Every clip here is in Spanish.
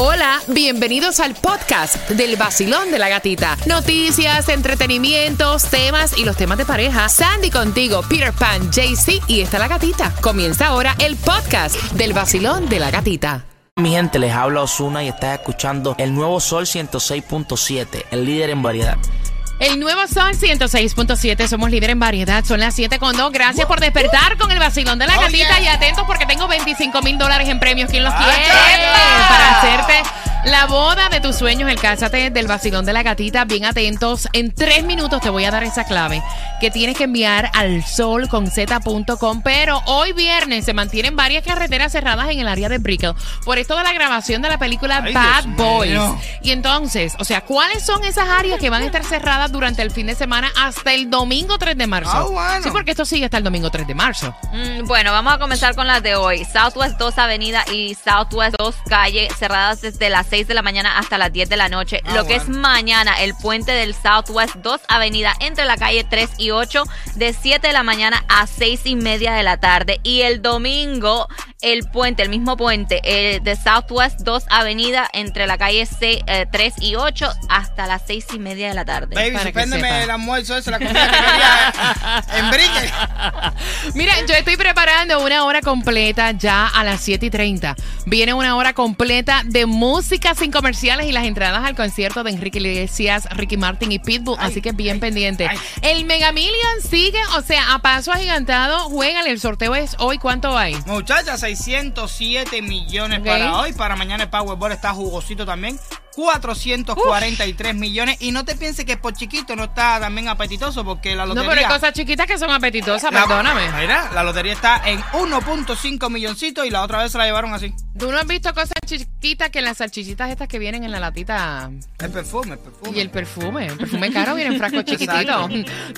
Hola, bienvenidos al podcast del vacilón de la gatita. Noticias, entretenimientos, temas y los temas de pareja. Sandy contigo, Peter Pan, JC y está la gatita. Comienza ahora el podcast del vacilón de la gatita. Mi gente, les habla Osuna y estás escuchando el nuevo Sol 106.7, el líder en variedad. El nuevo Sol 106.7, somos líder en variedad, son las 7 con 2. Gracias por despertar con el vacilón de la gatita y atentos porque tengo 25 mil dólares en premios. ¿Quién los quiere? Para hacerte la boda de tus sueños, el cásate del vacilón de la gatita. Bien atentos. En tres minutos te voy a dar esa clave que tienes que enviar al solconz.com. Pero hoy viernes se mantienen varias carreteras cerradas en el área de Brickell por esto de la grabación de la película Ay, Bad Dios Boys. mío. Y entonces, o sea, ¿cuáles son esas áreas que van a estar cerradas durante el fin de semana hasta el domingo 3 de marzo? Ah, bueno. Sí, porque esto sigue hasta el domingo 3 de marzo. Mm, Bueno, vamos a comenzar con las de hoy. Southwest 2 Avenida y Southwest 2 Calle cerradas desde las 6 de la mañana hasta las 10 de la noche. Ah, Lo que es bueno. mañana, el puente del Southwest 2 Avenida entre la calle 3 y 8 de 7 de la mañana a 6 y media de la tarde. Y el domingo, el puente, el mismo puente eh, de Southwest 2 Avenida entre la calle C- eh, 3 y 8 hasta las 6 y media de la tarde. Baby, suspéndeme el almuerzo ese, la comida que quería eh, en. Mira, yo estoy preparando una hora completa ya a las 7 y 30. Viene una hora completa de música sin comerciales y las entradas al concierto de Enrique Iglesias, Ricky Martin y Pitbull. Ay, así que bien ay, pendiente. ay. El Mega Million sigue, o sea, a paso agigantado. Juegan, el sorteo es hoy. ¿Cuánto hay? Muchacha, 607 millones para hoy. Para mañana el Powerball está jugosito también. 443 millones. Y no te pienses que por chiquito no está también apetitoso porque la No, lotería... pero hay cosas chiquitas que son apetitosas, la- perdóname. Mira, la lotería está en 1.5 milloncitos y la otra vez se la llevaron así. ¿Tú no has visto cosas chiquitas que las salchichitas estas que vienen en la latita El perfume, el perfume. Y el perfume, el perfume caro viene en frasco chiquitito.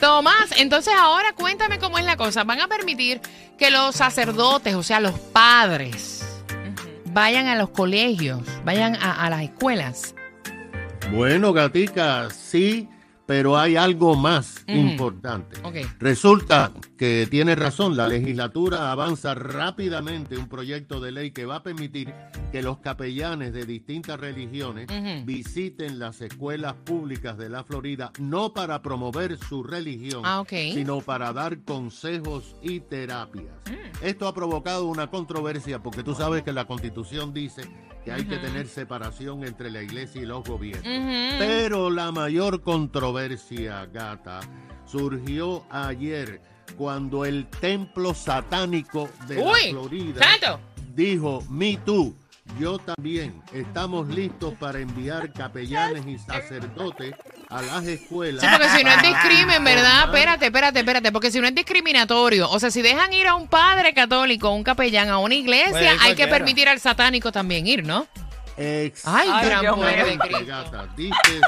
Tomás, entonces ahora cuéntame cómo es la cosa. ¿Van a permitir que los sacerdotes, o sea, los padres, vayan a los colegios, vayan a, a las escuelas? Bueno, gatica, sí, pero hay algo más importante. Resulta que tiene razón, la legislatura avanza rápidamente un proyecto de ley que va a permitir que los capellanes de distintas religiones visiten las escuelas públicas de la Florida, no para promover su religión, Ah, sino para dar consejos y terapias. Mm. Esto ha provocado una controversia porque tú sabes que la constitución dice que hay que tener separación entre la iglesia y los gobiernos. Pero la mayor controversia, gata, surgió ayer cuando el templo satánico de la Florida ¡Santo! dijo, me too, yo también, estamos listos para enviar capellanes y sacerdotes a las escuelas. Sí, porque si no es para discrimen, ¿verdad? Espérate, espérate, espérate. Porque si no es discriminatorio, o sea, si dejan ir a un padre católico, un capellán a una iglesia, ir hay que permitir al satánico también ir, ¿no? Ay, mío. Cristo. Gata, dices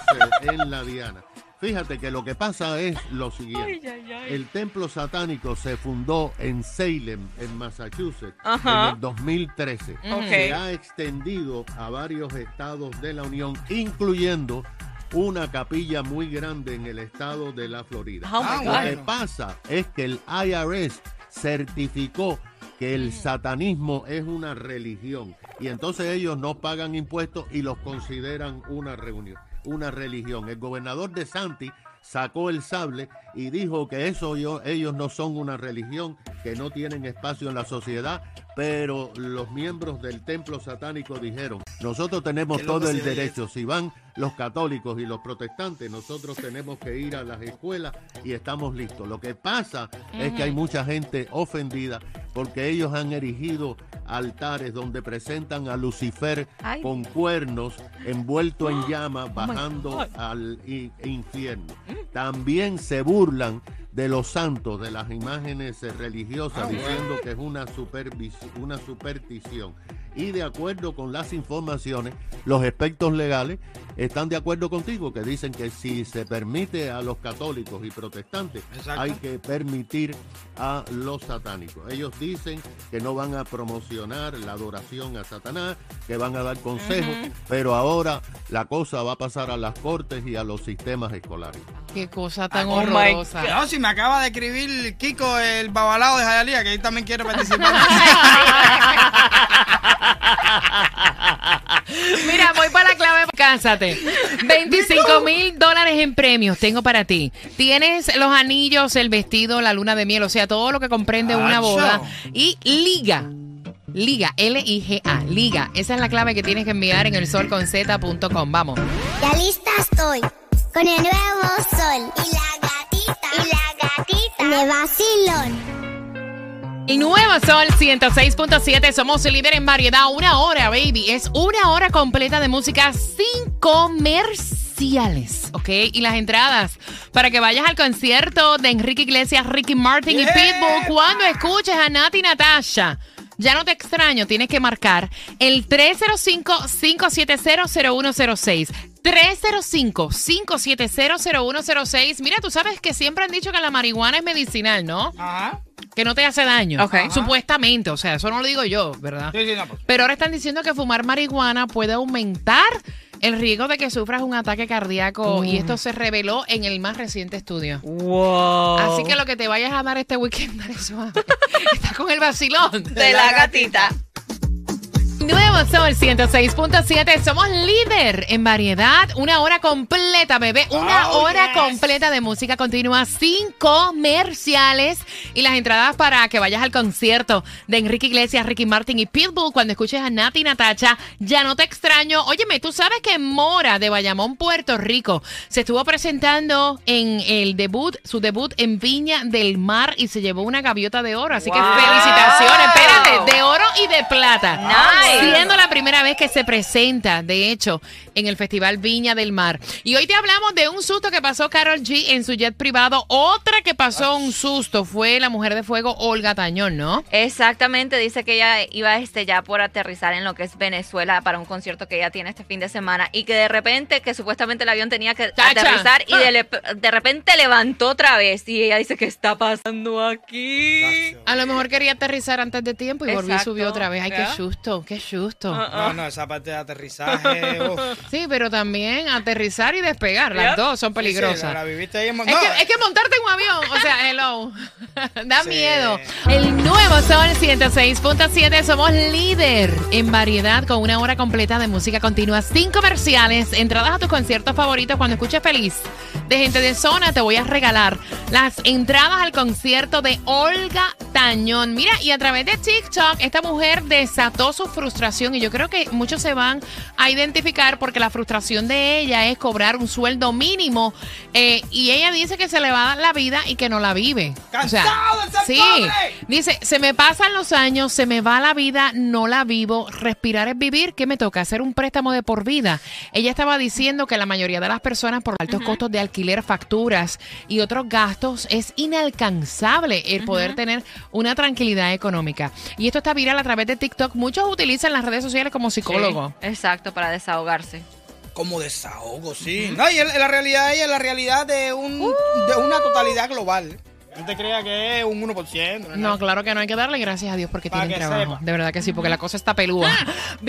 en la Diana. Fíjate que lo que pasa es lo siguiente. El templo satánico se fundó en Salem, en Massachusetts, Ajá. en el 2013. Ok. Se ha extendido a varios estados de la Unión, incluyendo una capilla muy grande en el estado de la Florida. Oh, Ah. Lo que pasa es que el IRS certificó que el satanismo es una religión y entonces ellos no pagan impuestos y los consideran una reunión, una religión. El gobernador de Santi sacó el sable y dijo que eso yo, ellos no son una religión, que no tienen espacio en la sociedad, pero los miembros del templo satánico dijeron, nosotros tenemos todo el derecho, si van los católicos y los protestantes, nosotros tenemos que ir a las escuelas y estamos listos. Lo que pasa es que hay mucha gente ofendida porque ellos han erigido altares donde presentan a Lucifer Ay. con cuernos envuelto en llamas bajando al infierno. También se burlan de los santos, de las imágenes religiosas, Ah, diciendo que es una, una superstición. Y de acuerdo con las informaciones, los expertos legales están de acuerdo contigo, que dicen que si se permite a los católicos y protestantes, Exacto. hay que permitir a los satánicos. Ellos dicen que no van a promocionar la adoración a Satanás, que van a dar consejos, pero ahora la cosa va a pasar a las cortes y a los sistemas escolares. Qué cosa tan Oh, my horrorosa. No, si me acaba de escribir Kiko, el babalao de Jayalía, que él también quiere participar. Mira, voy para la clave. Cásate. 25 mil dólares en premios tengo para ti. Tienes los anillos, el vestido, la luna de miel, o sea, todo lo que comprende una boda. Y liga. Liga, L-I-G-A, liga. Esa es la clave que tienes que enviar en el solconz.com. Vamos. Ya lista estoy con el nuevo sol y la gatita y la gatita de vacilón. Y nuevo Sol 106.7, somos el líder en variedad. Una hora, baby. Es una hora completa de música sin comerciales, ¿ok? Y las entradas para que vayas al concierto de Enrique Iglesias, Ricky Martin y. Pitbull cuando escuches a Nati y Natasha. Ya no te extraño, tienes que marcar el 305-570-0106. 305-570-0106. Mira, tú sabes que siempre han dicho que la marihuana es medicinal, ¿no? Ajá. que no te hace daño. Ok. Supuestamente, o sea, eso no lo digo yo, ¿verdad? Sí, sí, no, pues. Pero ahora están diciendo que fumar marihuana puede aumentar el riesgo de que sufras un ataque cardíaco y esto se reveló en el más reciente estudio. Wow. Así que lo que te vayas a dar este weekend, suave. Está con el vacilón. de la gatita. Nuevo Sol 106.7. Somos líder en variedad. Una hora completa, bebé. Una Oh, hora yes. completa de música continua sin comerciales. Y las entradas para que vayas al concierto de Enrique Iglesias, Ricky Martin y Pitbull cuando escuches a Nati y Natacha. Ya no te extraño. Óyeme, tú sabes que Mora de Bayamón, Puerto Rico, se estuvo presentando en el debut, su debut en Viña del Mar y se llevó una gaviota de oro. Así que felicitaciones. Espérate, de oro y de plata. Nice. Siendo la primera vez que se presenta, de hecho, en el Festival Viña del Mar. Y hoy te hablamos de un susto que pasó Carol G en su jet privado. Otra que pasó un susto fue la mujer de fuego Olga Tañón, ¿no? Exactamente, dice que ella iba este ya por aterrizar en lo que es Venezuela para un concierto que ella tiene este fin de semana y que de repente, que supuestamente el avión tenía que Chacha. aterrizar y Ah. de, le- de repente levantó otra vez y ella dice, ¿qué está pasando aquí? A lo mejor quería aterrizar antes de tiempo y volvió y Exacto. subió otra vez. Ay, qué susto, qué susto. Ah, No, no, esa parte de aterrizaje. uf. Sí, pero también aterrizar y despegar, las dos son Sí, sí, peligrosas. la, la viviste ahí en Mon- Es, no, que, es que montarte en un avión, o sea, hello, da Sí. miedo. El nuevo Sol 106.7, somos líder en variedad con una hora completa de música continua, sin comerciales, entradas a tus conciertos favoritos cuando escuches feliz. De gente de zona te voy a regalar las entradas al concierto de Olga Tañón. Mira, y a través de TikTok, esta mujer desató su frustración y yo creo que muchos se van a identificar porque la frustración de ella es cobrar un sueldo mínimo eh, y ella dice que se le va la vida y que no la vive. O sea, ¡Cansado de ser sí, dice, se me pasan los años, se me va la vida, no la vivo, respirar es vivir, ¿qué me toca? Hacer un préstamo de por vida. Ella estaba diciendo que la mayoría de las personas por altos costos de alquiler, facturas y otros gastos es inalcanzable el poder tener una tranquilidad económica. Y esto está viral a través de TikTok. Muchos utilizan las redes sociales como psicólogo. Sí, exacto, para desahogarse. Como desahogo, sí. No, y la realidad es la realidad de, un, de una totalidad global. No te creas que es un 1%. No, claro que no hay que darle gracias a Dios porque Para tienen trabajo. sepa. De verdad que sí, porque la cosa está pelúa.